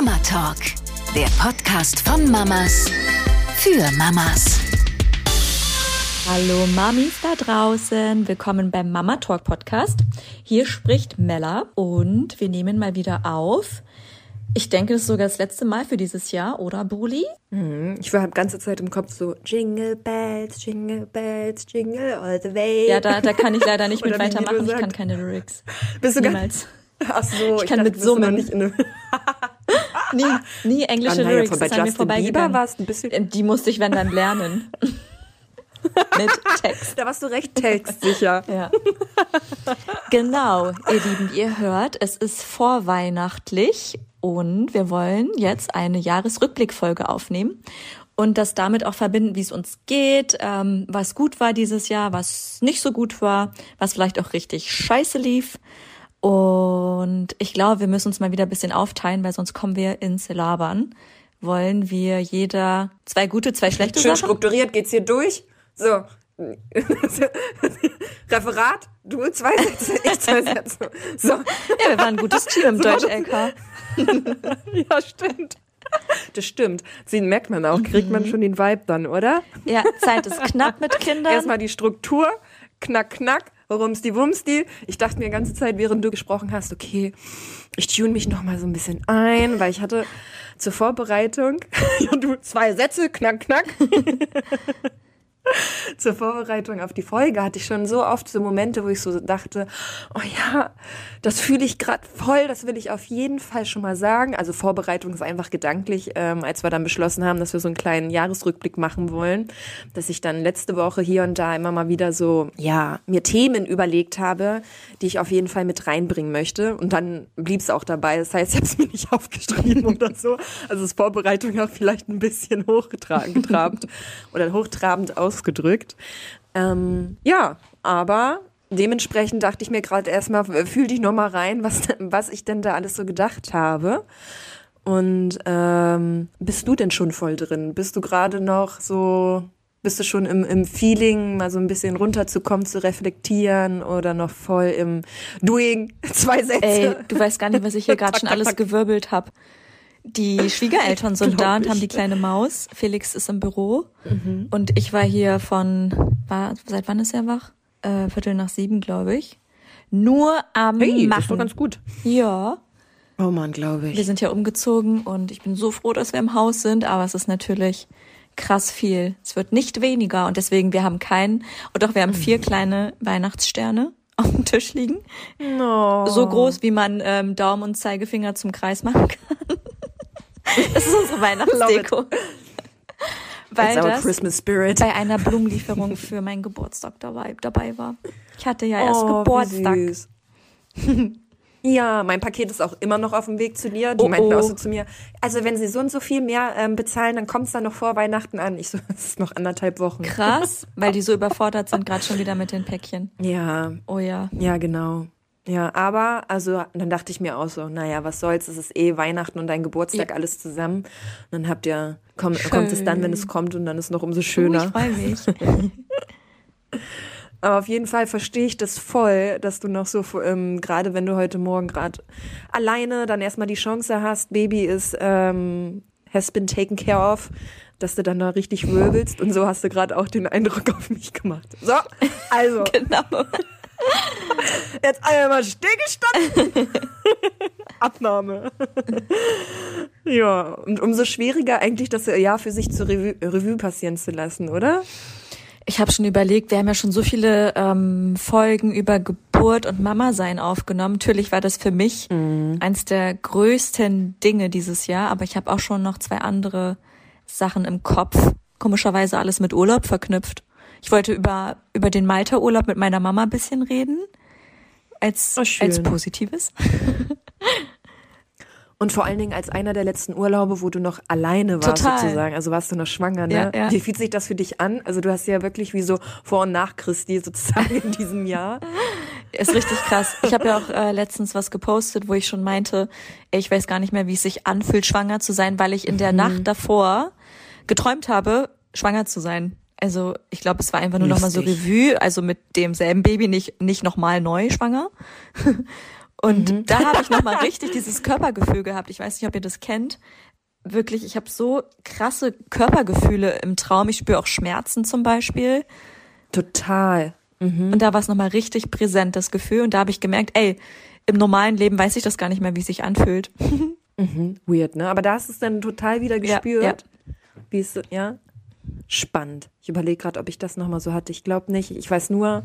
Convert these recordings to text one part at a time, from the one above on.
Mama Talk, der Podcast von Mamas für Mamas. Hallo Mamis da draußen, willkommen beim Mama Talk Podcast. Hier spricht Mella und wir nehmen mal wieder auf. Ich denke, das ist sogar das letzte Mal für dieses Jahr, oder Bruli? Mhm. Ich war die ganze Zeit im Kopf so Jingle Bells, Jingle Bells, Jingle all the way. Ja, da, da kann ich leider nicht mit weitermachen. Ich kann keine Lyrics. Bist du Niemals. Ach so, Ich kann dachte, mit Summen. nicht in einem Nie, nie englische naja, Lyrics. bei mir Justin Bieber warst du ein bisschen- Die musste ich, wenn dann, lernen. mit Text. Da warst du recht textsicher. Ja. Genau, ihr Lieben, ihr hört, es ist vorweihnachtlich und wir wollen jetzt eine Jahresrückblickfolge aufnehmen und das damit auch verbinden, wie es uns geht, ähm, was gut war dieses Jahr, was nicht so gut war, was vielleicht auch richtig scheiße lief. Und ich glaube, wir müssen uns mal wieder ein bisschen aufteilen, weil sonst kommen wir ins Labern. Wollen wir jeder zwei gute, zwei schlechte Schön Sachen? strukturiert geht's hier durch. So. Referat, du zwei Sätze, ich zwei Sätze. So. Ja, wir waren ein gutes Team im Deutsch-LK. Ja, stimmt. Das stimmt. Sie merkt man auch, kriegt man schon den Vibe dann, oder? Ja, Zeit ist knapp mit Kindern. Erstmal die Struktur, knack, knack, rumsti, wumsti. Ich dachte mir die ganze Zeit, während du gesprochen hast, okay, ich tune mich noch mal so ein bisschen ein, weil ich hatte zur Vorbereitung, ja, du, zwei Sätze, knack, knack. zur Vorbereitung auf die Folge hatte ich schon so oft so Momente, wo ich so dachte, oh ja, das fühle ich gerade voll, das will ich auf jeden Fall schon mal sagen. Also Vorbereitung ist einfach gedanklich, ähm, als wir dann beschlossen haben, dass wir so einen kleinen Jahresrückblick machen wollen, dass ich dann letzte Woche hier und da immer mal wieder so, ja, mir Themen überlegt habe, die ich auf jeden Fall mit reinbringen möchte. Und dann blieb es auch dabei. Das heißt, ich habe es mir nicht aufgeschrieben oder so. Also ist Vorbereitung auch vielleicht ein bisschen hochgetrabt oder hochtrabend ausgedrückt. Ähm, ja, aber dementsprechend dachte ich mir gerade erstmal, fühl dich noch mal rein, was, was ich denn da alles so gedacht habe. Und ähm, bist du denn schon voll drin? Bist du gerade noch so, bist du schon im, im Feeling, mal so ein bisschen runterzukommen, zu reflektieren oder noch voll im Doing? Zwei Sätze. Ey, du weißt gar nicht, was ich hier gerade schon alles gewirbelt habe. Die Schwiegereltern sind da und ich. haben die kleine Maus. Felix ist im Büro und ich war hier von, war, seit wann ist er wach? Äh, Viertel nach sieben, glaube ich. Nur am hey, Machen. das ganz gut. ja, Oh man, glaube wir ich. sind ja umgezogen und ich bin so froh, dass wir im Haus sind, aber es ist natürlich krass viel. Es wird nicht weniger und deswegen, wir haben keinen, und doch wir haben vier kleine Weihnachtssterne auf dem Tisch liegen. No. so groß, wie man ähm, Daumen und Zeigefinger zum Kreis machen kann. Das ist unsere Weihnachtsdeko. Weil das Christmas spirit. bei einer Blumenlieferung für meinen Geburtstag dabei, dabei war. Ich hatte ja erst Oh, wie Geburtstag. süß. Ja, mein Paket ist auch immer noch auf dem Weg zu dir. Die Oh, meinten oh. auch so zu mir, also wenn sie so und so viel mehr ähm, bezahlen, dann kommt es dann noch vor Weihnachten an. Ich so, es ist noch anderthalb Wochen. Krass, weil die so überfordert sind gerade schon wieder mit den Päckchen. Ja, Oh ja. ja, genau. Ja, aber, also, dann dachte ich mir auch so, naja, was soll's, es ist eh Weihnachten und dein Geburtstag, Ja. alles zusammen. Und dann habt ihr, komm, kommt es dann, wenn es kommt und dann ist noch umso schöner. ich freue mich. Aber auf jeden Fall verstehe ich das voll, dass du noch so, ähm, gerade wenn du heute Morgen gerade alleine dann erstmal die Chance hast, Baby ist, ähm, has been taken care of, dass du dann da richtig wirbelst und so hast du gerade auch den Eindruck auf mich gemacht. So, also, genau. Jetzt einmal stillgestanden. Abnahme. ja, und umso schwieriger eigentlich das Jahr für sich zur Revue, Revue passieren zu lassen, oder? Ich habe schon überlegt, wir haben ja schon so viele ähm, Folgen über Geburt und Mama-Sein aufgenommen. Natürlich war das für mich eins der größten Dinge dieses Jahr, aber ich habe auch schon noch zwei andere Sachen im Kopf. Komischerweise alles mit Urlaub verknüpft. Ich wollte über, über den Malta-Urlaub mit meiner Mama ein bisschen reden. Als, Oh, als Positives. Und vor allen Dingen als einer der letzten Urlaube, wo du noch alleine warst Total. sozusagen. Also warst du noch schwanger, ne? Ja, ja. Wie fühlt sich das für dich an? Also du hast ja wirklich wie so vor und nach Christi sozusagen in diesem Jahr. Ist richtig krass. Ich habe ja auch äh, letztens was gepostet, wo ich schon meinte, ich weiß gar nicht mehr, wie es sich anfühlt, schwanger zu sein, weil ich in der Nacht davor geträumt habe, schwanger zu sein. Also ich glaube, es war einfach nur nochmal so. Revue, also mit demselben Baby, nicht, nicht nochmal neu schwanger. Und mhm. da habe ich nochmal richtig dieses Körpergefühl gehabt. Ich weiß nicht, ob ihr das kennt. Wirklich, ich habe so krasse Körpergefühle im Traum. Ich spüre auch Schmerzen zum Beispiel. Total. Mhm. Und da war es nochmal richtig präsent, das Gefühl. Und da habe ich gemerkt, ey, im normalen Leben weiß ich das gar nicht mehr, wie es sich anfühlt. Mhm. Weird, ne? Aber da hast du es dann total wieder gespürt. Ja, ja. Wie es, ja? Spannend. Ich überlege gerade, ob ich das nochmal so hatte. Ich glaube nicht. Ich weiß nur,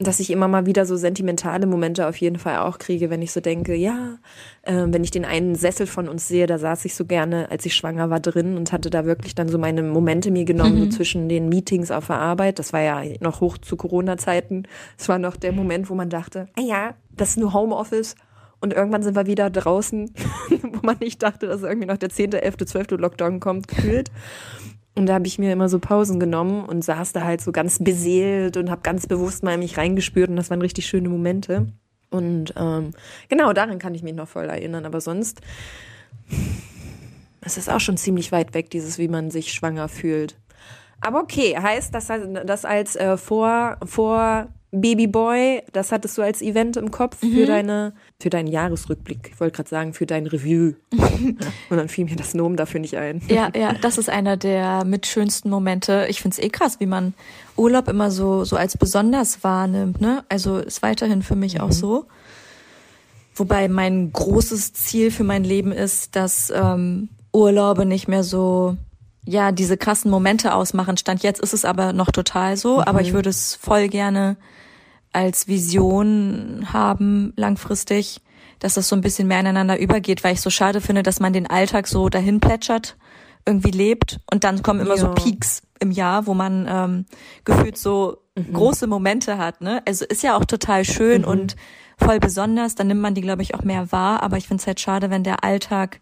dass ich immer mal wieder so sentimentale Momente auf jeden Fall auch kriege, wenn ich so denke, ja, äh, wenn ich den einen Sessel von uns sehe, da saß ich so gerne, als ich schwanger war, drin und hatte da wirklich dann so meine Momente mir genommen, mhm. so zwischen den Meetings auf der Arbeit. Das war ja noch hoch zu Corona-Zeiten. Es war noch der Moment, wo man dachte, ah ja, das ist nur Homeoffice. Und irgendwann sind wir wieder draußen, wo man nicht dachte, dass irgendwie noch der 10., 11., 12. Lockdown kommt, gefühlt. Und da habe ich mir immer so Pausen genommen und saß da halt so ganz beseelt und habe ganz bewusst mal in mich reingespürt und das waren richtig schöne Momente. Und ähm, genau, daran kann ich mich noch voll erinnern. Aber sonst es ist auch schon ziemlich weit weg, dieses, wie man sich schwanger fühlt. Aber okay, heißt das, das als äh, vor, vor Babyboy, das hattest du als Event im Kopf mhm. für deine, für deinen Jahresrückblick. Ich wollte gerade sagen, für dein Review. Und dann fiel mir das Nomen dafür nicht ein. Ja, ja, das ist einer der mit schönsten Momente. Ich find's eh krass, wie man Urlaub immer so, so als besonders wahrnimmt, ne? Also ist weiterhin für mich mhm. auch so. Wobei mein großes Ziel für mein Leben ist, dass ähm, Urlaube nicht mehr so ja diese krassen Momente ausmachen. Stand jetzt ist es aber noch total so, mhm. aber ich würde es voll gerne als Vision haben, langfristig, dass das so ein bisschen mehr ineinander übergeht, weil ich so schade finde, dass man den Alltag so dahin plätschert, irgendwie lebt und dann kommen immer ja. so Peaks im Jahr, wo man ähm, gefühlt so mhm. große Momente hat. Ne? Also ist ja auch total schön mhm. und voll besonders, dann nimmt man die, glaube ich, auch mehr wahr, aber ich finde es halt schade, wenn der Alltag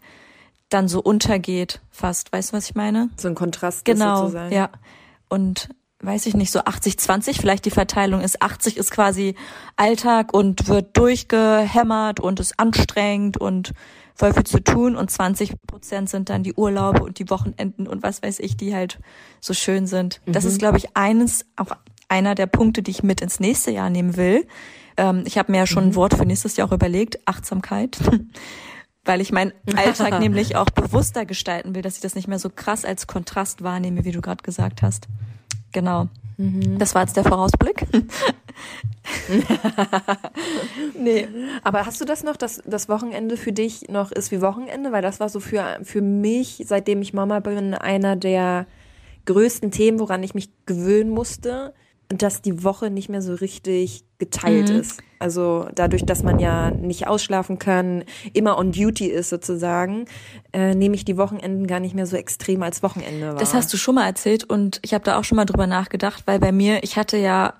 dann so untergeht, fast. Weißt du, was ich meine? So ein Kontrast genau, sozusagen. Ja. Und weiß ich nicht, so 80-20, vielleicht die Verteilung ist 80 ist quasi Alltag und wird durchgehämmert und ist anstrengend und voll viel zu tun und 20 Prozent sind dann die Urlaube und die Wochenenden und was weiß ich, die halt so schön sind. Mhm. Das ist, glaube ich, eines, auch einer der Punkte, die ich mit ins nächste Jahr nehmen will. Ähm, ich habe mir ja schon mhm. ein Wort für nächstes Jahr auch überlegt, Achtsamkeit. Weil ich meinen Alltag nämlich auch bewusster gestalten will, dass ich das nicht mehr so krass als Kontrast wahrnehme, wie du gerade gesagt hast. Genau. Mhm. Das war jetzt der Vorausblick. nee. Aber hast du das noch, dass das Wochenende für dich noch ist wie Wochenende? Weil das war so für, für mich, seitdem ich Mama bin, einer der größten Themen, woran ich mich gewöhnen musste, dass die Woche nicht mehr so richtig geteilt mhm. ist. Also dadurch, dass man ja nicht ausschlafen kann, immer on duty ist sozusagen, äh, nehme ich die Wochenenden gar nicht mehr so extrem als Wochenende wahr. Das hast du schon mal erzählt und ich habe da auch schon mal drüber nachgedacht, weil bei mir, ich hatte ja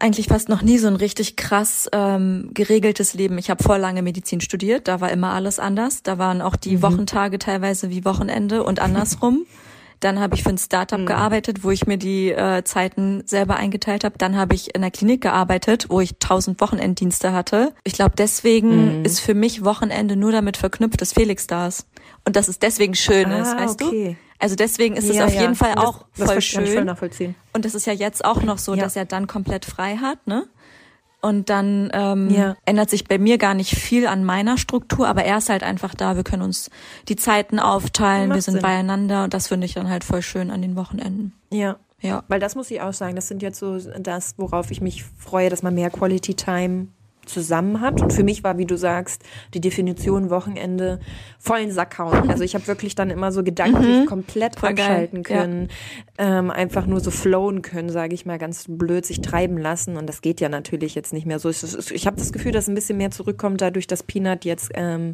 eigentlich fast noch nie so ein richtig krass ähm, geregeltes Leben. Ich habe voll lange Medizin studiert, da war immer alles anders. Da waren auch die mhm. Wochentage teilweise wie Wochenende und andersrum. Dann habe ich für ein Startup mhm. gearbeitet, wo ich mir die äh, Zeiten selber eingeteilt habe. Dann habe ich in der Klinik gearbeitet, wo ich tausend Wochenenddienste hatte. Ich glaube, deswegen mhm. ist für mich Wochenende nur damit verknüpft, dass Felix da ist. Und dass es deswegen schön ah, ist, weißt okay. du? Also deswegen ist ja, es auf ja. jeden Fall auch das, voll das schön. Voll nachvollziehen. Und es ist ja jetzt auch noch so, ja. dass er dann komplett frei hat, ne? Und dann ähm, ja. ändert sich bei mir gar nicht viel an meiner Struktur, aber er ist halt einfach da. Wir können uns die Zeiten aufteilen, wir sind Sinn. beieinander und das finde ich dann halt voll schön an den Wochenenden. Ja. Ja. Weil das muss ich auch sagen, das sind jetzt so das, worauf ich mich freue, dass man mehr Quality Time zusammen hat. Und für mich war, wie du sagst, die Definition Wochenende vollen Sack hauen. Also ich habe wirklich dann immer so gedanklich mhm. komplett Voll abschalten geil. können, ja. ähm, einfach nur so flowen können, sage ich mal, ganz blöd sich treiben lassen. Und das geht ja natürlich jetzt nicht mehr so. Ich habe das Gefühl, dass ein bisschen mehr zurückkommt, dadurch, dass Peanut jetzt ähm,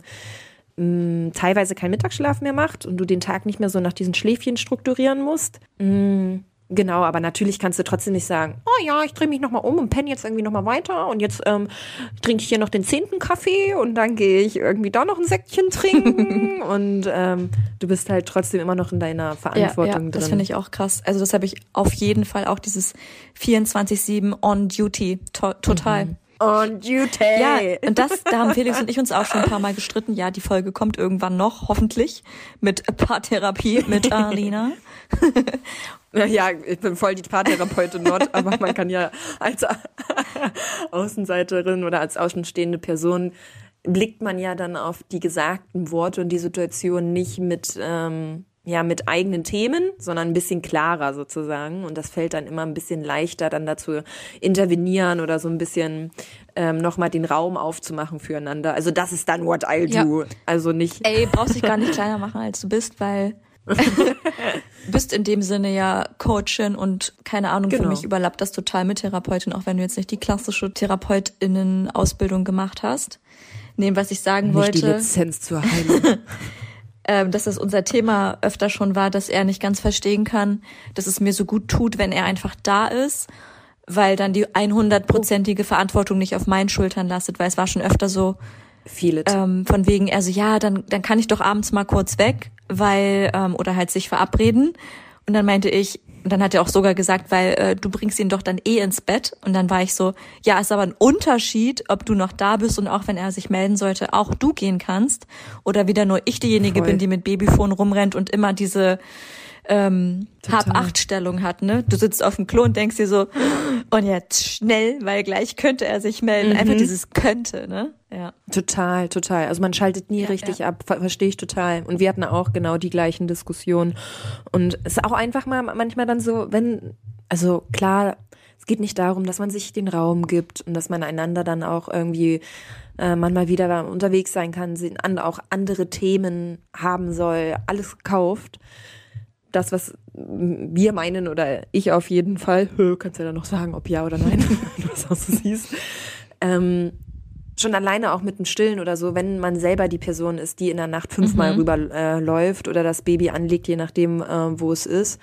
mh, teilweise keinen Mittagsschlaf mehr macht und du den Tag nicht mehr so nach diesen Schläfchen strukturieren musst. Mh, Genau, aber natürlich kannst du trotzdem nicht sagen, oh ja, ich drehe mich nochmal um und penne jetzt irgendwie nochmal weiter und jetzt ähm, trinke ich hier noch den zehnten Kaffee und dann gehe ich irgendwie da noch ein Säckchen trinken und ähm, du bist halt trotzdem immer noch in deiner Verantwortung ja, ja, drin. Das finde ich auch krass. Also das habe ich auf jeden Fall auch dieses 24-7 on duty to total. Mhm. On duty. Ja, und das, da haben Felix und ich uns auch schon ein paar Mal gestritten. Ja, die Folge kommt irgendwann noch, hoffentlich, mit Paartherapie mit Alina. Ja, ich bin voll die Paartherapeutin dort, aber man kann ja als Außenseiterin oder als außenstehende Person blickt man ja dann auf die gesagten Worte und die Situation nicht mit ähm, ja mit eigenen Themen, sondern ein bisschen klarer sozusagen. Und das fällt dann immer ein bisschen leichter, dann dazu intervenieren oder so ein bisschen ähm, nochmal den Raum aufzumachen füreinander. Also das ist dann what I'll do. Ja. Also nicht. Ey, brauchst dich gar nicht kleiner machen, als du bist, weil bist in dem Sinne ja Coachin und keine Ahnung, genau. für mich überlappt das total mit Therapeutin, auch wenn du jetzt nicht die klassische Therapeutinnen-Ausbildung gemacht hast. Nee, was ich sagen nicht wollte. Die Lizenz zur Heilung. ähm, dass das unser Thema öfter schon war, dass er nicht ganz verstehen kann, dass es mir so gut tut, wenn er einfach da ist, weil dann die 100-prozentige Verantwortung nicht auf meinen Schultern lastet, weil es war schon öfter so, it. Ähm, von wegen, also ja, dann, dann kann ich doch abends mal kurz weg, weil, ähm, oder halt sich verabreden. Und dann meinte ich, und dann hat er auch sogar gesagt, weil äh, du bringst ihn doch dann eh ins Bett. Und dann war ich so, ja, ist aber ein Unterschied, ob du noch da bist und auch wenn er sich melden sollte, auch du gehen kannst. Oder wieder nur ich diejenige Voll. bin, die mit Babyfon rumrennt und immer diese ähm, Hab-Acht-Stellung hat, ne? Du sitzt auf dem Klo und denkst dir so, und jetzt schnell, weil gleich könnte er sich melden. Mhm. Einfach dieses könnte, ne? Ja. Total, total. Also man schaltet nie ja, richtig ja. ab, ver verstehe ich total. Und wir hatten auch genau die gleichen Diskussionen. Und es ist auch einfach mal manchmal dann so, wenn, also klar, es geht nicht darum, dass man sich den Raum gibt und dass man einander dann auch irgendwie äh, man mal wieder unterwegs sein kann, auch andere Themen haben soll, alles kauft das, was wir meinen oder ich auf jeden Fall, kannst ja dann noch sagen, ob ja oder nein, du das auch so siehst, ähm, schon alleine auch mit dem Stillen oder so, wenn man selber die Person ist, die in der Nacht fünfmal mhm. rüber äh, oder das Baby anlegt, je nachdem, äh, wo es ist,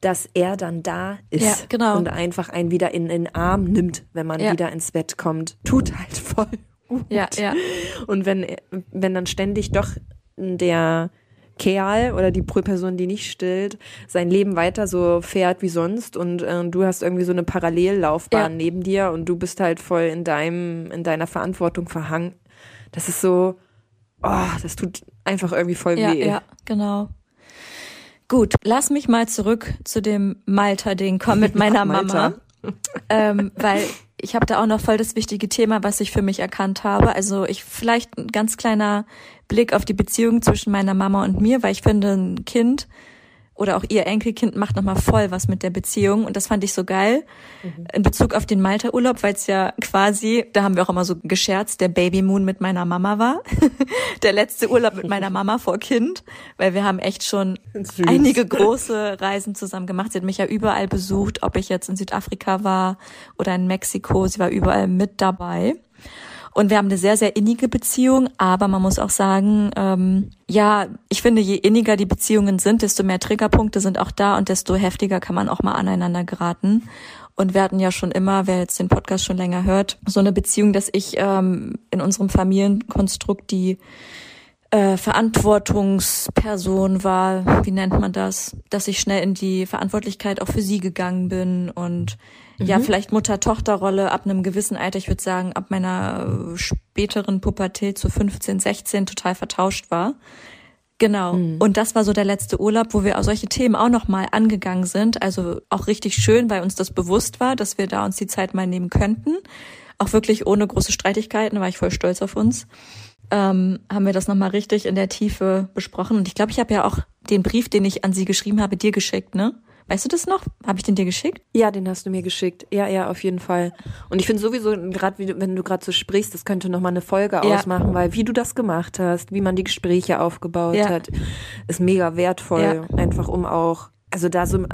dass er dann da ist ja, genau. und einfach einen wieder in den Arm nimmt, wenn man ja. wieder ins Bett kommt. Tut halt voll gut. Ja, ja. Und wenn, wenn dann ständig doch der Kerl oder die Person, die nicht stillt, sein Leben weiter so fährt wie sonst und äh, du hast irgendwie so eine Parallellaufbahn ja. neben dir und du bist halt voll in deinem, in deiner Verantwortung verhangen. Das ist so, oh, das tut einfach irgendwie voll ja, weh. Ja, genau. Gut, lass mich mal zurück zu dem Malta-Ding kommen mit meiner Mama. ähm, weil ich habe da auch noch voll das wichtige Thema, was ich für mich erkannt habe. Also ich vielleicht ein ganz kleiner Blick auf die Beziehung zwischen meiner Mama und mir, weil ich finde, ein Kind oder auch ihr Enkelkind macht nochmal voll was mit der Beziehung. Und das fand ich so geil mhm. in Bezug auf den Malta-Urlaub, weil es ja quasi, da haben wir auch immer so gescherzt, der Baby Moon mit meiner Mama war. der letzte Urlaub mit meiner Mama vor Kind, weil wir haben echt schon Süß. einige große Reisen zusammen gemacht. Sie hat mich ja überall besucht, ob ich jetzt in Südafrika war oder in Mexiko. Sie war überall mit dabei. Und wir haben eine sehr, sehr innige Beziehung, aber man muss auch sagen, ähm, ja, ich finde, je inniger die Beziehungen sind, desto mehr Triggerpunkte sind auch da und desto heftiger kann man auch mal aneinander geraten. Und wir hatten ja schon immer, wer jetzt den Podcast schon länger hört, so eine Beziehung, dass ich ähm, in unserem Familienkonstrukt die äh, Verantwortungsperson war, wie nennt man das, dass ich schnell in die Verantwortlichkeit auch für sie gegangen bin und mhm. ja, vielleicht Mutter-Tochter-Rolle ab einem gewissen Alter, ich würde sagen, ab meiner äh, späteren Pubertät zu 15, 16 total vertauscht war. Genau. Mhm. Und das war so der letzte Urlaub, wo wir auch solche Themen auch nochmal angegangen sind. Also auch richtig schön, weil uns das bewusst war, dass wir da uns die Zeit mal nehmen könnten. Auch wirklich ohne große Streitigkeiten, war ich voll stolz auf uns ähm, haben wir das nochmal richtig in der Tiefe besprochen. Und ich glaube, ich habe ja auch den Brief, den ich an sie geschrieben habe, dir geschickt, ne? Weißt du das noch? Habe ich den dir geschickt? Ja, den hast du mir geschickt. Ja, ja, auf jeden Fall. Und ich finde sowieso, gerade wenn du gerade so sprichst, das könnte noch mal eine Folge ja. ausmachen, weil wie du das gemacht hast, wie man die Gespräche aufgebaut ja. hat, ist mega wertvoll. Ja. Einfach um auch also da so,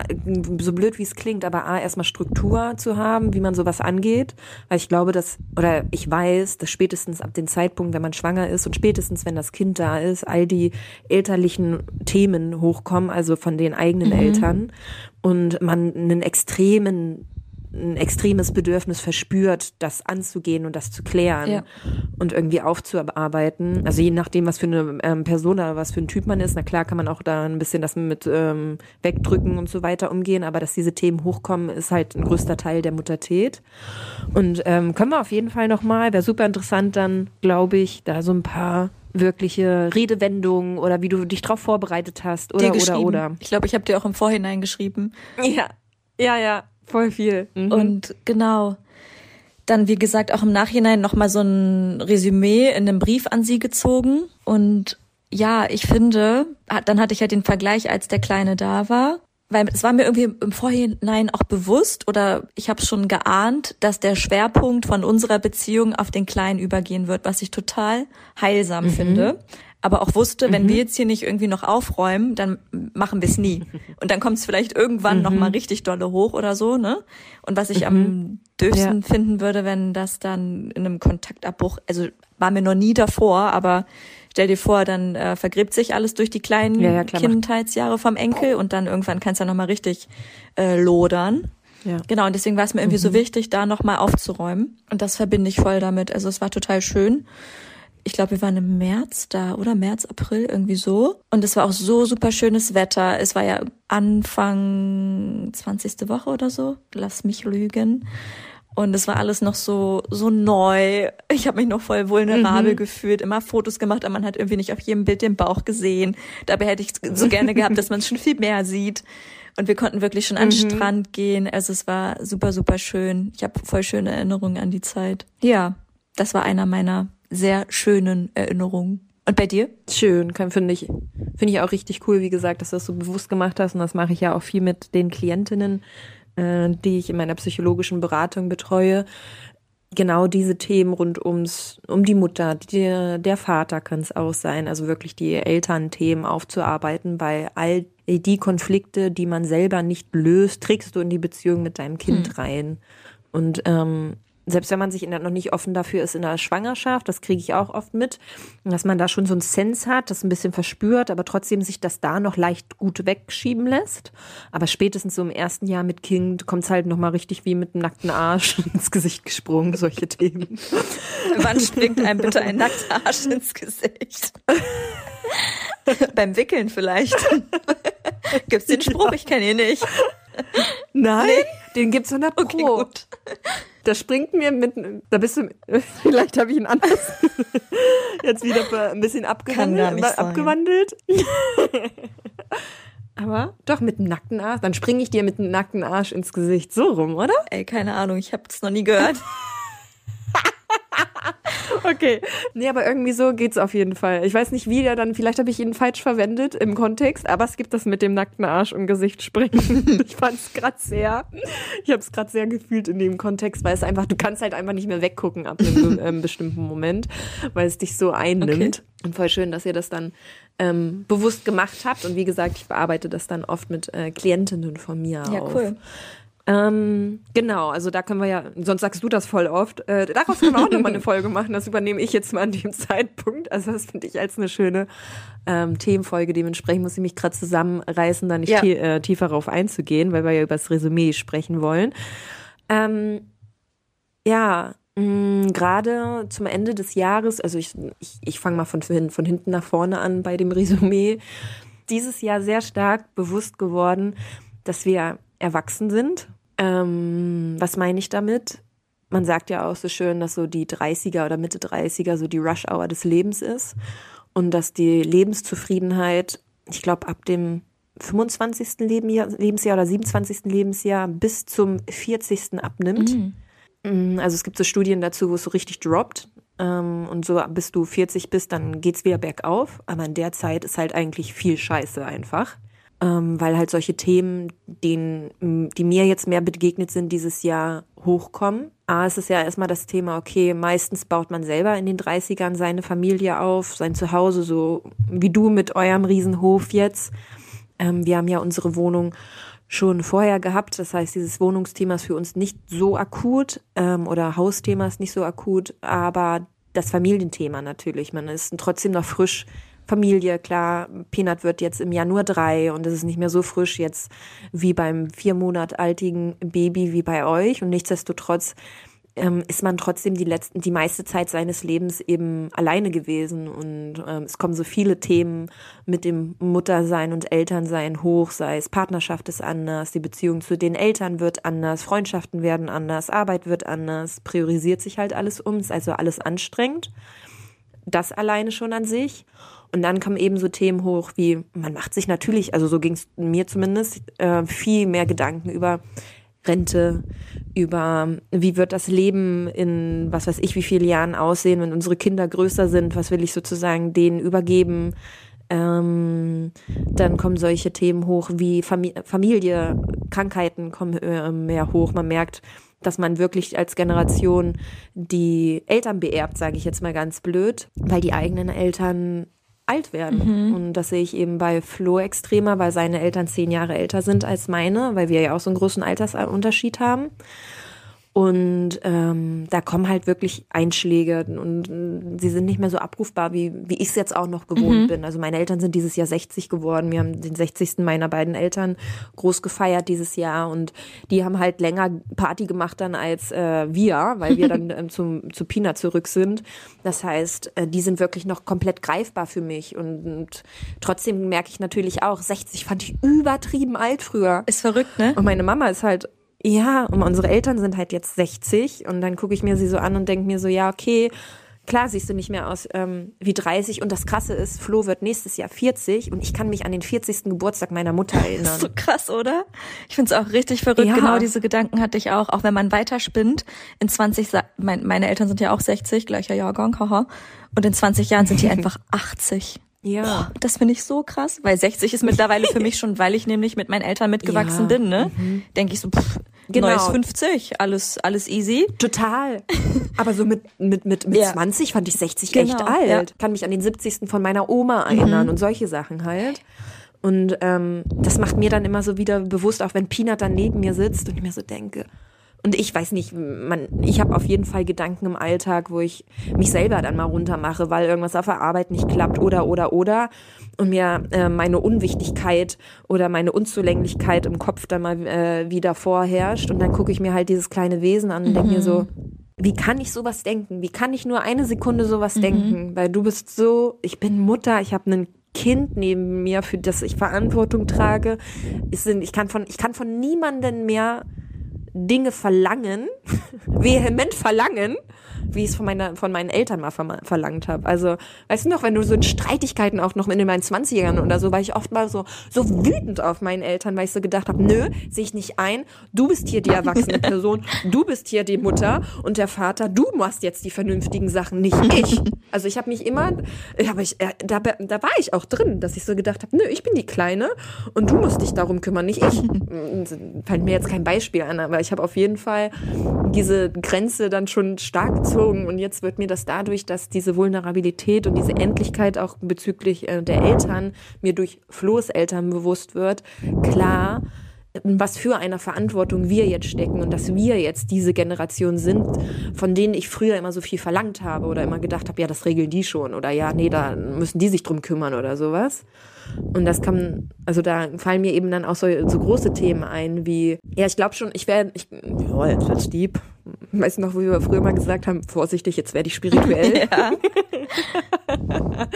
so blöd wie es klingt, aber A, erstmal Struktur zu haben, wie man sowas angeht. Weil ich glaube, dass, oder ich weiß, dass spätestens ab dem Zeitpunkt, wenn man schwanger ist und spätestens, wenn das Kind da ist, all die elterlichen Themen hochkommen, also von den eigenen mhm. Eltern und man einen extremen ein extremes Bedürfnis verspürt, das anzugehen und das zu klären Ja. und irgendwie aufzuarbeiten. Also je nachdem, was für eine ähm, Person oder was für ein Typ man ist, na klar kann man auch da ein bisschen das mit ähm, wegdrücken und so weiter umgehen, aber dass diese Themen hochkommen, ist halt ein größter Teil der Muttertät. Und ähm, können wir auf jeden Fall nochmal, wäre super interessant dann, glaube ich, da so ein paar wirkliche Redewendungen oder wie du dich drauf vorbereitet hast oder oder oder. Ich glaube, ich habe dir auch im Vorhinein geschrieben. Ja, ja, ja, voll viel. Mhm. Und genau. Dann, wie gesagt, auch im Nachhinein nochmal so ein Resümee in einem Brief an sie gezogen. Und ja, ich finde, dann hatte ich ja den Vergleich, als der Kleine da war. Weil es war mir irgendwie im Vorhinein auch bewusst oder ich habe schon geahnt, dass der Schwerpunkt von unserer Beziehung auf den Kleinen übergehen wird, was ich total heilsam finde. Aber auch wusste, wenn wir jetzt hier nicht irgendwie noch aufräumen, dann machen wir es nie. Und dann kommt es vielleicht irgendwann noch mal richtig dolle hoch oder so, ne? Und was ich am dürfsten finden würde, wenn das dann in einem Kontaktabbruch, also war mir noch nie davor, aber stell dir vor, dann äh, vergräbt sich alles durch die kleinen Ja, ja, klar, Kindheitsjahre vom Enkel und dann irgendwann kann es ja noch mal richtig äh, lodern. Ja. Genau, und deswegen war es mir irgendwie so wichtig, da nochmal aufzuräumen. Und das verbinde ich voll damit. Also es war total schön. Ich glaube, wir waren im März da, oder? März, April, irgendwie so. Und es war auch so super schönes Wetter. Es war ja Anfang 20. Woche oder so. Lass mich lügen. Und es war alles noch so, so neu. Ich habe mich noch voll vulnerabel gefühlt, immer Fotos gemacht, aber man hat irgendwie nicht auf jedem Bild den Bauch gesehen. Dabei hätte ich so gerne gehabt, dass man es schon viel mehr sieht. Und wir konnten wirklich schon an den Strand gehen. Also es war super, super schön. Ich habe voll schöne Erinnerungen an die Zeit. Ja, das war einer meiner sehr schönen Erinnerungen. Und bei dir? Schön, finde ich, finde ich auch richtig cool, wie gesagt, dass du das so bewusst gemacht hast. Und das mache ich ja auch viel mit den Klientinnen, äh, die ich in meiner psychologischen Beratung betreue. Genau diese Themen rund ums, um die Mutter, die, der Vater kann es auch sein, also wirklich die Elternthemen aufzuarbeiten, weil all die Konflikte, die man selber nicht löst, trägst du in die Beziehung mit deinem Kind rein. Und ähm, selbst wenn man sich in der, noch nicht offen dafür ist in der Schwangerschaft, das kriege ich auch oft mit, dass man da schon so ein Sense hat, das ein bisschen verspürt, aber trotzdem sich das da noch leicht gut wegschieben lässt. Aber spätestens so im ersten Jahr mit Kind kommt es halt noch mal richtig wie mit einem nackten Arsch ins Gesicht gesprungen, solche Themen. Wann springt einem bitte ein nackter Arsch ins Gesicht? Beim Wickeln vielleicht. Gibt's den Spruch? Ich kenne ihn nicht. Nein, den gibt's 100 Pro. Okay, gut. Da springt mir mit, da bist du, vielleicht habe ich ihn anders jetzt wieder ein bisschen abgewandelt. sein. abgewandelt. Aber doch mit einem nackten Arsch. Dann springe ich dir mit einem nackten Arsch ins Gesicht. So rum, oder? Ey, keine Ahnung, ich habe das noch nie gehört. Okay. Nee, aber irgendwie so geht's auf jeden Fall. Ich weiß nicht, wie der dann, vielleicht habe ich ihn falsch verwendet im Kontext, aber es gibt das mit dem nackten Arsch im Gesicht springen. ich fand's grad sehr, ich habe es gerade sehr gefühlt in dem Kontext, weil es einfach, du kannst halt einfach nicht mehr weggucken ab einem ähm, bestimmten Moment, weil es dich so einnimmt. Und voll schön, dass ihr das dann ähm, bewusst gemacht habt. Und wie gesagt, ich bearbeite das dann oft mit äh, Klientinnen von mir Ja, auf. cool. Ähm, genau, also da können wir ja, sonst sagst du das voll oft. Äh, daraus können wir auch nochmal eine Folge machen. Das übernehme ich jetzt mal an dem Zeitpunkt. Also das finde ich als eine schöne ähm, Themenfolge. Dementsprechend muss ich mich gerade zusammenreißen, da nicht Ja. äh, tiefer darauf einzugehen, weil wir ja über das Resümee sprechen wollen. Ähm, ja, mh, gerade zum Ende des Jahres, also ich, ich, ich fange mal von, von hinten nach vorne an bei dem Resümee, dieses Jahr sehr stark bewusst geworden, dass wir erwachsen sind. Ähm, was meine ich damit? Man sagt ja auch so schön, dass so die 30er oder Mitte 30er so die Rush-Hour des Lebens ist und dass die Lebenszufriedenheit, ich glaube, ab dem 25. Lebenjahr, Lebensjahr oder 27. Lebensjahr bis zum 40. abnimmt. Mm, Also es gibt so Studien dazu, wo es so richtig droppt. Ähm, und so bis du 40 bist, dann geht's wieder bergauf. Aber in der Zeit ist halt eigentlich viel Scheiße einfach. Ähm, weil halt solche Themen, denen, die mir jetzt mehr begegnet sind dieses Jahr, hochkommen. A, es ist ja erstmal das Thema, okay, meistens baut man selber in den 30ern seine Familie auf, sein Zuhause, so wie du mit eurem Riesenhof jetzt. Ähm, wir haben ja unsere Wohnung schon vorher gehabt. Das heißt, dieses Wohnungsthema ist für uns nicht so akut ähm, oder Hausthema ist nicht so akut, aber das Familienthema natürlich. Man ist trotzdem noch frisch Familie, klar, Peanut wird jetzt im Januar drei und es ist nicht mehr so frisch jetzt wie beim vier Monat altigen Baby wie bei euch. Und nichtsdestotrotz ähm, ist man trotzdem die letzten, die meiste Zeit seines Lebens eben alleine gewesen. Und ähm, es kommen so viele Themen mit dem Muttersein und Elternsein hoch, sei es Partnerschaft ist anders, die Beziehung zu den Eltern wird anders, Freundschaften werden anders, Arbeit wird anders, priorisiert sich halt alles um, ist also alles anstrengend. Das alleine schon an sich. Und dann kommen eben so Themen hoch wie, man macht sich natürlich, also so ging es mir zumindest, äh, viel mehr Gedanken über Rente, über wie wird das Leben in was weiß ich wie viele Jahren aussehen, wenn unsere Kinder größer sind, was will ich sozusagen denen übergeben. Ähm, dann kommen solche Themen hoch wie Familie, Familie Krankheiten kommen äh, mehr hoch. Man merkt, dass man wirklich als Generation die Eltern beerbt, sage ich jetzt mal ganz blöd, weil die eigenen Eltern alt werden. Mhm. Und das sehe ich eben bei Flo extremer, weil seine Eltern zehn Jahre älter sind als meine, weil wir ja auch so einen großen Altersunterschied haben. Und ähm, da kommen halt wirklich Einschläge und äh, sie sind nicht mehr so abrufbar, wie, wie ich es jetzt auch noch gewohnt mhm. bin. Also meine Eltern sind dieses Jahr 60 geworden. Wir haben den 60. meiner beiden Eltern groß gefeiert dieses Jahr und die haben halt länger Party gemacht dann als äh, wir, weil wir dann ähm, zum, zu Pina zurück sind. Das heißt, äh, die sind wirklich noch komplett greifbar für mich und, und trotzdem merke ich natürlich auch, 60 fand ich übertrieben alt früher. Ist verrückt, ne? Und meine Mama ist halt ja, und unsere Eltern sind halt jetzt 60 und dann gucke ich mir sie so an und denke mir so, ja, okay, klar siehst du nicht mehr aus ähm, wie 30 und das Krasse ist, Flo wird nächstes Jahr 40 und ich kann mich an den 40. Geburtstag meiner Mutter erinnern. so krass, oder? Ich find's auch richtig verrückt. Ja. Genau diese Gedanken hatte ich auch, auch wenn man weiterspinnt. In 20, mein, meine Eltern sind ja auch 60, gleicher Jahrgang, haha. Und in 20 Jahren sind die einfach 80. Ja. Oh, das finde ich so krass, weil 60 ist mittlerweile für mich schon, weil ich nämlich mit meinen Eltern mitgewachsen ja. bin, ne? Mhm. Denke ich so, pff, genau. neues 50, alles, alles easy. Total. Aber so mit, mit, mit, mit ja. 20 fand ich 60 genau. echt alt. Ja. Kann mich an den 70. von meiner Oma erinnern mhm. und solche Sachen halt. Und ähm, das macht mir dann immer so wieder bewusst, auch wenn Peanut dann neben mir sitzt und ich mir so denke, und ich weiß nicht, man, ich habe auf jeden Fall Gedanken im Alltag, wo ich mich selber dann mal runtermache, weil irgendwas auf der Arbeit nicht klappt oder oder oder und mir äh, meine Unwichtigkeit oder meine Unzulänglichkeit im Kopf dann mal äh, wieder vorherrscht und dann gucke ich mir halt dieses kleine Wesen an und denke mir so, mhm. wie kann ich sowas denken? Wie kann ich nur eine Sekunde sowas mhm. denken? Weil du bist so, ich bin Mutter, ich habe einen Kind neben mir, für das ich Verantwortung trage. Ich kann von, ich kann von niemanden mehr Dinge verlangen, vehement verlangen, wie ich es von, meiner, von meinen Eltern mal ver verlangt habe. Also, weißt du noch, wenn du so in Streitigkeiten auch noch in meinen 20ern oder so, war ich oft mal so, so wütend auf meinen Eltern, weil ich so gedacht habe, nö, sehe ich nicht ein, du bist hier die erwachsene Person, du bist hier die Mutter und der Vater, du machst jetzt die vernünftigen Sachen, nicht ich. Also ich habe mich immer, aber ich, äh, da, da war ich auch drin, dass ich so gedacht habe, nö, ich bin die Kleine und du musst dich darum kümmern, nicht ich. Fällt mir jetzt kein Beispiel an, aber ich habe auf jeden Fall diese Grenze dann schon stark gezogen und jetzt wird mir das dadurch, dass diese Vulnerabilität und diese Endlichkeit auch bezüglich äh, der Eltern mir durch Flo's Eltern bewusst wird, klar, was für eine Verantwortung wir jetzt stecken und dass wir jetzt diese Generation sind, von denen ich früher immer so viel verlangt habe oder immer gedacht habe, ja, das regeln die schon oder ja, nee, da müssen die sich drum kümmern oder sowas. Und das kann, also da fallen mir eben dann auch so, so große Themen ein, wie, ja, ich glaube schon, ich werde, ich, ja, jetzt wird's deep. Weißt du noch, wo wir früher mal gesagt haben, vorsichtig, jetzt werde ich spirituell. Ja.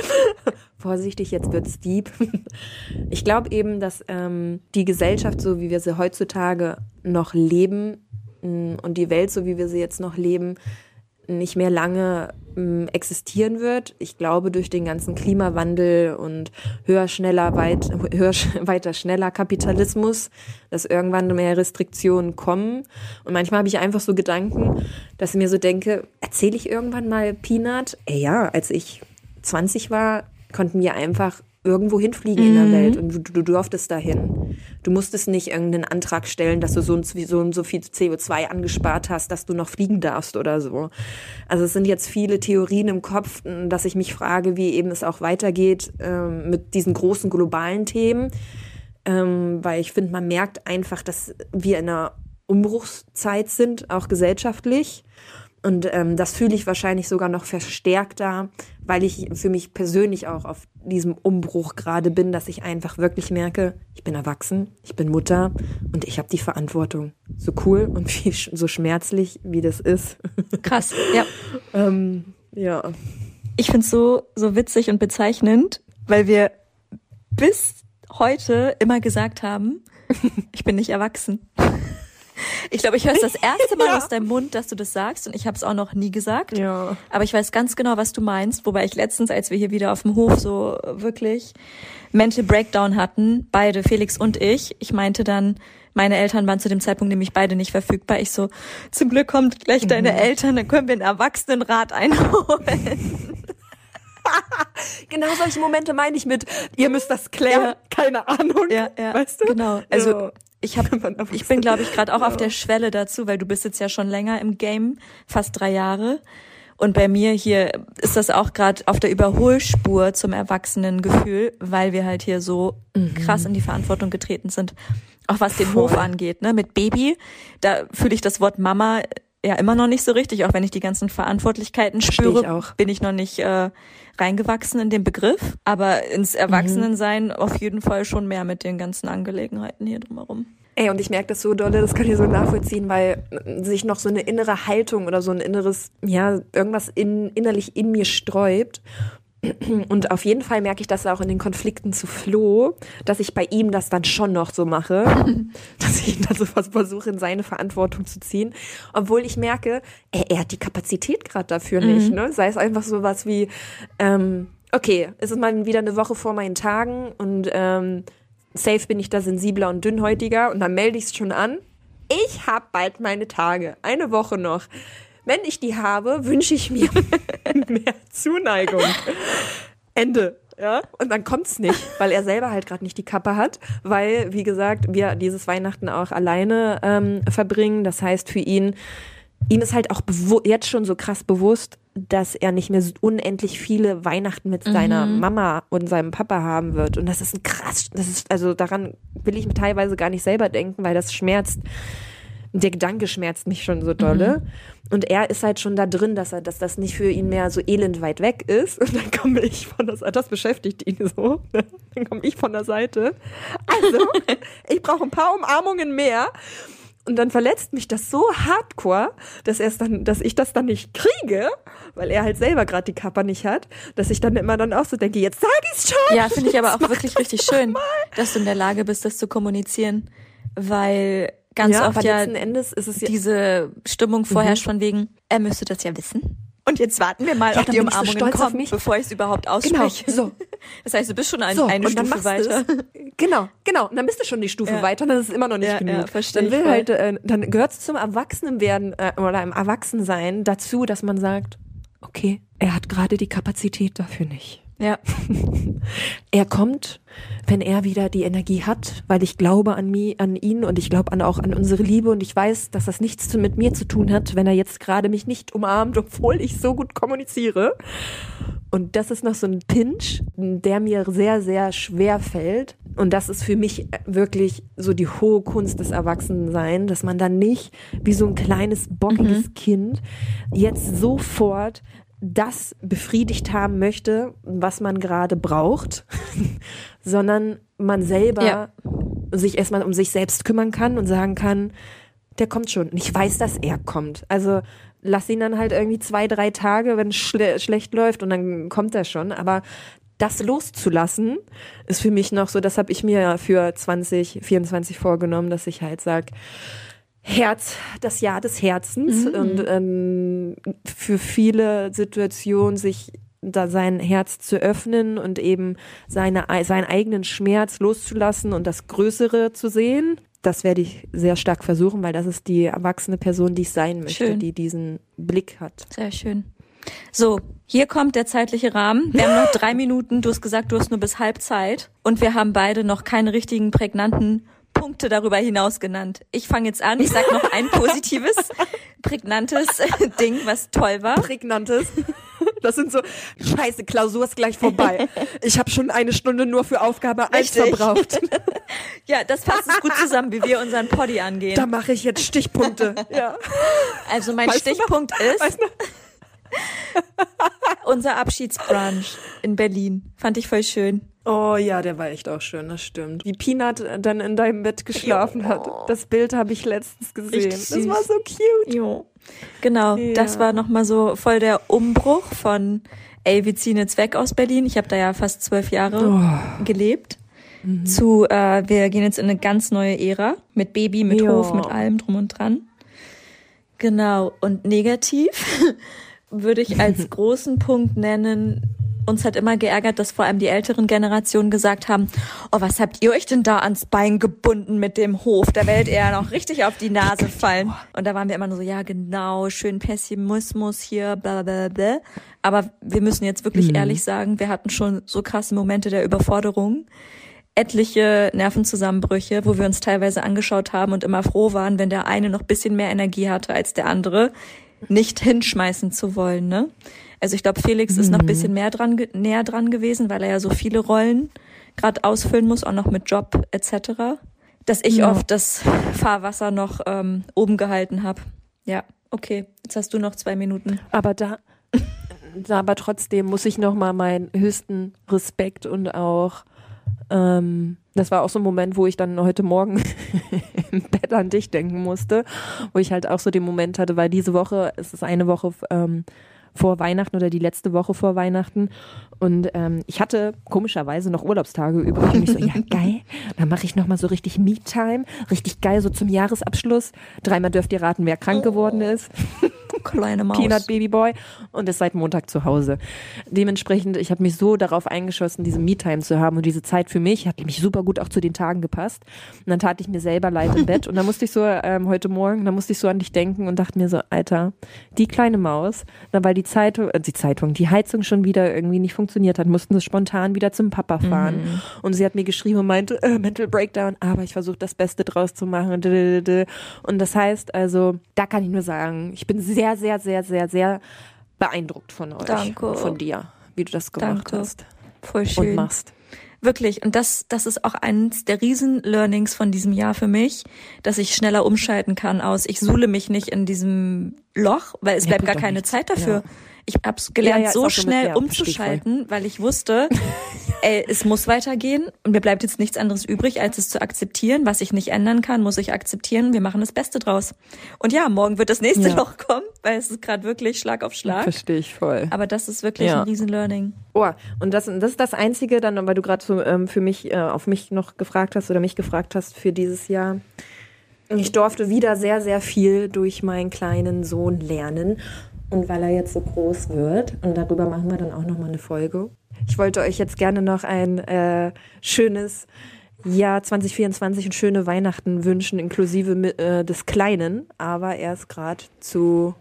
vorsichtig, jetzt wird's deep. Ich glaube eben, dass ähm, die Gesellschaft, so wie wir sie heutzutage noch leben mm, und die Welt, so wie wir sie jetzt noch leben, nicht mehr lange ähm, existieren wird. Ich glaube, durch den ganzen Klimawandel und höher, schneller, weit, höher, weiter, schneller Kapitalismus, dass irgendwann mehr Restriktionen kommen. Und manchmal habe ich einfach so Gedanken, dass ich mir so denke, erzähle ich irgendwann mal Peanut? Ey, ja, als ich 20 war, konnten wir einfach irgendwo hinfliegen mhm. in der mhm. Welt und du, du durftest dahin. Du musstest nicht irgendeinen Antrag stellen, dass du so und so, und so viel CO2 angespart hast, dass du noch fliegen darfst oder so. Also es sind jetzt viele Theorien im Kopf, dass ich mich frage, wie eben es auch weitergeht ähm, mit diesen großen globalen Themen, ähm, weil ich finde, man merkt einfach, dass wir in einer Umbruchszeit sind, auch gesellschaftlich Und ähm, das fühle ich wahrscheinlich sogar noch verstärkter, weil ich für mich persönlich auch auf diesem Umbruch gerade bin, dass ich einfach wirklich merke, ich bin erwachsen, ich bin Mutter und ich habe die Verantwortung. So cool und wie, so schmerzlich, wie das ist. Krass, ja. ähm, ja. Ich finde es so, so witzig und bezeichnend, weil wir bis heute immer gesagt haben, ich bin nicht erwachsen. Ich glaube, ich höre es das erste Mal ja. aus deinem Mund, dass du das sagst und ich habe es auch noch nie gesagt. Ja. Aber ich weiß ganz genau, was du meinst. Wobei ich letztens, als wir hier wieder auf dem Hof so wirklich Mental Breakdown hatten, beide, Felix und ich, ich meinte dann, meine Eltern waren zu dem Zeitpunkt nämlich beide nicht verfügbar. Ich so, zum Glück kommt gleich deine mhm. Eltern, dann können wir einen Erwachsenenrat einholen. genau solche Momente meine ich mit, ihr müsst das klären, ja. keine Ahnung. Ja, ja. Weißt du? Genau. Also ja ich hab, ich bin glaube ich gerade auch auf der Schwelle dazu, weil du bist jetzt ja schon länger im Game, fast drei Jahre. Und bei mir hier ist das auch gerade auf der Überholspur zum Erwachsenengefühl, weil wir halt hier so mhm. krass in die Verantwortung getreten sind. Auch was den Voll. Hof angeht, ne? Mit Baby, da fühle ich das Wort Mama ja immer noch nicht so richtig, auch wenn ich die ganzen Verantwortlichkeiten spüre, ich bin ich noch nicht äh, reingewachsen in den Begriff. Aber ins Erwachsenensein mhm. auf jeden Fall schon mehr mit den ganzen Angelegenheiten hier drumherum. Ey, und ich merke das so dolle, das kann ich so nachvollziehen, weil sich noch so eine innere Haltung oder so ein inneres, ja, irgendwas in, innerlich in mir sträubt. Und auf jeden Fall merke ich das auch in den Konflikten zu Flo, dass ich bei ihm das dann schon noch so mache, dass ich ihn dann so versuche, in seine Verantwortung zu ziehen, obwohl ich merke, er, er hat die Kapazität gerade dafür mhm. nicht. Ne? Sei es einfach so was wie, ähm, okay, es ist mal wieder eine Woche vor meinen Tagen und ähm, safe bin ich da sensibler und dünnhäutiger und dann melde ich es schon an. Ich habe bald meine Tage, eine Woche noch. Wenn ich die habe, wünsche ich mir mehr Zuneigung. Ende. Ja, und dann kommt's nicht, weil er selber halt gerade nicht die Kappe hat, weil, wie gesagt, wir dieses Weihnachten auch alleine ähm, verbringen. Das heißt, für ihn, ihm ist halt auch jetzt schon so krass bewusst, dass er nicht mehr so unendlich viele Weihnachten mit mhm. seiner Mama und seinem Papa haben wird. Und das ist ein krass, das ist, also daran will ich mir teilweise gar nicht selber denken, weil das schmerzt der Gedanke schmerzt mich schon so dolle. Mhm. Und er ist halt schon da drin, dass er, dass das nicht für ihn mehr so elend weit weg ist. Und dann komme ich von der Seite, das beschäftigt ihn so. Dann komme ich von der Seite. Also, ich brauche ein paar Umarmungen mehr. Und dann verletzt mich das so hardcore, dass er es dann, dass ich das dann nicht kriege, weil er halt selber gerade die Kappa nicht hat, dass ich dann immer dann auch so denke, jetzt sag ich's schon. Ja, finde ich aber auch wirklich richtig schön, dass du in der Lage bist, das zu kommunizieren, weil ganz ja, oft ja Endes ist es ja diese Stimmung vorherrscht mhm. von wegen, er müsste das ja wissen. Und jetzt warten wir mal, ja, ob die Umarmungen so kommen, bevor ich es überhaupt ausspreche. Genau, so. Das heißt, du bist schon ein, so, eine Stufe weiter. Genau, genau. Und dann bist du schon die Stufe ja. weiter und das ist immer noch nicht ja, genug. Ja, verstehe dann will halt, äh, dann gehört es zum Erwachsenenwerden äh, oder im Erwachsensein dazu, dass man sagt, okay, er hat gerade die Kapazität dafür nicht. Ja. er kommt, wenn er wieder die Energie hat, weil ich glaube an, mich, an ihn und ich glaube an, auch an unsere Liebe und ich weiß, dass das nichts mit mir zu tun hat, wenn er jetzt gerade mich nicht umarmt, obwohl ich so gut kommuniziere. Und das ist noch so ein Pinch, der mir sehr, sehr schwer fällt. Und das ist für mich wirklich so die hohe Kunst des Erwachsenenseins, dass man dann nicht wie so ein kleines, bockiges mhm. Kind jetzt sofort das befriedigt haben möchte, was man gerade braucht, sondern man selber ja. sich erstmal um sich selbst kümmern kann und sagen kann, der kommt schon. Und ich weiß, dass er kommt. Also lass ihn dann halt irgendwie zwei, drei Tage, wenn es schle schlecht läuft und dann kommt er schon. Aber das loszulassen, ist für mich noch so, das habe ich mir für 2024 vorgenommen, dass ich halt sag Herz, das Jahr des Herzens mhm. und ähm, für viele Situationen sich da sein Herz zu öffnen und eben seine, seinen eigenen Schmerz loszulassen und das Größere zu sehen. Das werde ich sehr stark versuchen, weil das ist die erwachsene Person, die ich sein möchte, schön. die diesen Blick hat. Sehr schön. So, hier kommt der zeitliche Rahmen. Wir haben noch drei Minuten. Du hast gesagt, du hast nur bis halb Zeit. Und wir haben beide noch keine richtigen prägnanten Punkte darüber hinaus genannt. Ich fange jetzt an. Ich sag noch ein positives, prägnantes Ding, was toll war. Prägnantes. Das sind so, scheiße, Klausur ist gleich vorbei. Ich habe schon eine Stunde nur für Aufgabe 1 Richtig. verbraucht. Ja, das fasst es gut zusammen, wie wir unseren Poddy angehen. Da mache ich jetzt Stichpunkte. Ja. Also mein Weißt du noch? Stichpunkt ist Weißt du? unser Abschiedsbrunch in Berlin. Fand ich voll schön. Oh ja, der war echt auch schön, das stimmt. Wie Peanut dann in deinem Bett geschlafen hat. Das Bild habe ich letztens gesehen. Das war so cute. Jo. Genau, Ja. das war nochmal so voll der Umbruch von, ey, wir ziehen jetzt weg aus Berlin. Ich habe da ja fast zwölf Jahre Oh. gelebt. Mhm. Zu, äh, wir gehen jetzt in eine ganz neue Ära mit Baby, mit Ja. Hof, mit allem drum und dran. Genau. Und negativ würde ich als großen Punkt nennen, uns hat immer geärgert, dass vor allem die älteren Generationen gesagt haben, oh, was habt ihr euch denn da ans Bein gebunden mit dem Hof? Da werdet ihr ja noch richtig auf die Nase fallen. Und da waren wir immer nur so, ja genau, schön Pessimismus hier, bla bla bla. Aber wir müssen jetzt wirklich ehrlich sagen, wir hatten schon so krasse Momente der Überforderung etliche Nervenzusammenbrüche, wo wir uns teilweise angeschaut haben und immer froh waren, wenn der eine noch bisschen mehr Energie hatte als der andere, nicht hinschmeißen zu wollen. Ne? Also ich glaube, Felix ist noch ein bisschen mehr dran, näher dran gewesen, weil er ja so viele Rollen gerade ausfüllen muss, auch noch mit Job etc. Dass ich Ja. oft das Fahrwasser noch ähm, oben gehalten habe. Ja, okay. Jetzt hast du noch zwei Minuten. Aber da, da aber trotzdem muss ich noch mal meinen höchsten Respekt und auch ähm, das war auch so ein Moment, wo ich dann heute Morgen im Bett an dich denken musste, wo ich halt auch so den Moment hatte, weil diese Woche, es ist eine Woche ähm, vor Weihnachten oder die letzte Woche vor Weihnachten und ähm, ich hatte komischerweise noch Urlaubstage übrig und ich so, ja geil, dann mache ich nochmal so richtig Me-Time, richtig geil, so zum Jahresabschluss. Dreimal dürft ihr raten, wer krank geworden ist. Kleine Maus. Peanut Baby Boy und ist seit Montag zu Hause. Dementsprechend, ich habe mich so darauf eingeschossen, diese Me-Time zu haben und diese Zeit für mich. Hat mich super gut auch zu den Tagen gepasst. Und dann tat ich mir selber leid im Bett. Und dann musste ich so ähm, heute Morgen, da musste ich so an dich denken und dachte mir so, Alter, die kleine Maus, na, weil die Zeitung, äh, die Zeitung, die Heizung schon wieder irgendwie nicht funktioniert hat, mussten sie spontan wieder zum Papa fahren. Und sie hat mir geschrieben und meinte, äh, Mental Breakdown, aber ich versuche das Beste draus zu machen. Und das heißt also, da kann ich nur sagen, ich bin sehr, sehr, sehr, sehr, sehr beeindruckt von euch, Danke. von dir, wie du das gemacht Danke. hast Voll und schön. machst. Wirklich. Und das, das ist auch eines der Riesen-Learnings von diesem Jahr für mich, dass ich schneller umschalten kann aus, ich suhle mich nicht in diesem Loch, weil es Ja, bleibt gar keine nichts. Zeit dafür. Ja. Ich hab's gelernt, Ja, ja, so so mit- schnell ja, umzuschalten, weil ich wusste, ey, es muss weitergehen und mir bleibt jetzt nichts anderes übrig, als es zu akzeptieren. Was ich nicht ändern kann, muss ich akzeptieren. Wir machen das Beste draus. Und ja, morgen wird das nächste Ja. Loch kommen, weil es ist gerade wirklich Schlag auf Schlag. Verstehe ich voll. Aber das ist wirklich Ja. ein Riesen-Learning. Oh, und das, das ist das Einzige, dann, weil du gerade so ähm, für mich, äh, auf mich noch gefragt hast oder mich gefragt hast für dieses Jahr. Ich durfte wieder sehr, sehr viel durch meinen kleinen Sohn lernen. Und weil er jetzt so groß wird, und darüber machen wir dann auch nochmal eine Folge. Ich wollte euch jetzt gerne noch ein äh, schönes Jahr 2024 und schöne Weihnachten wünschen, inklusive äh, des Kleinen. Aber er ist gerade zu,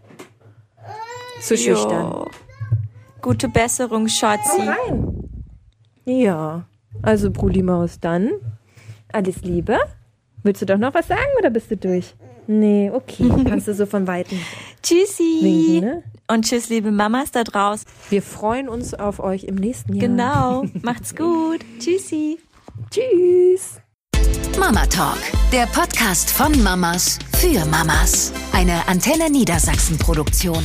zu schüchtern. Jo. Gute Besserung, Schatzi. rein. Ja, also Bruli Maus, dann alles Liebe. Willst du doch noch was sagen oder bist du durch? Nee, okay. Kannst du so von Weitem Tschüssi. winken, ne? Und tschüss, liebe Mamas da draußen. Wir freuen uns auf euch im nächsten Jahr. Genau. Macht's gut. Tschüssi. Tschüss. Mama Talk, der Podcast von Mamas für Mamas. Eine Antenne Niedersachsen Produktion.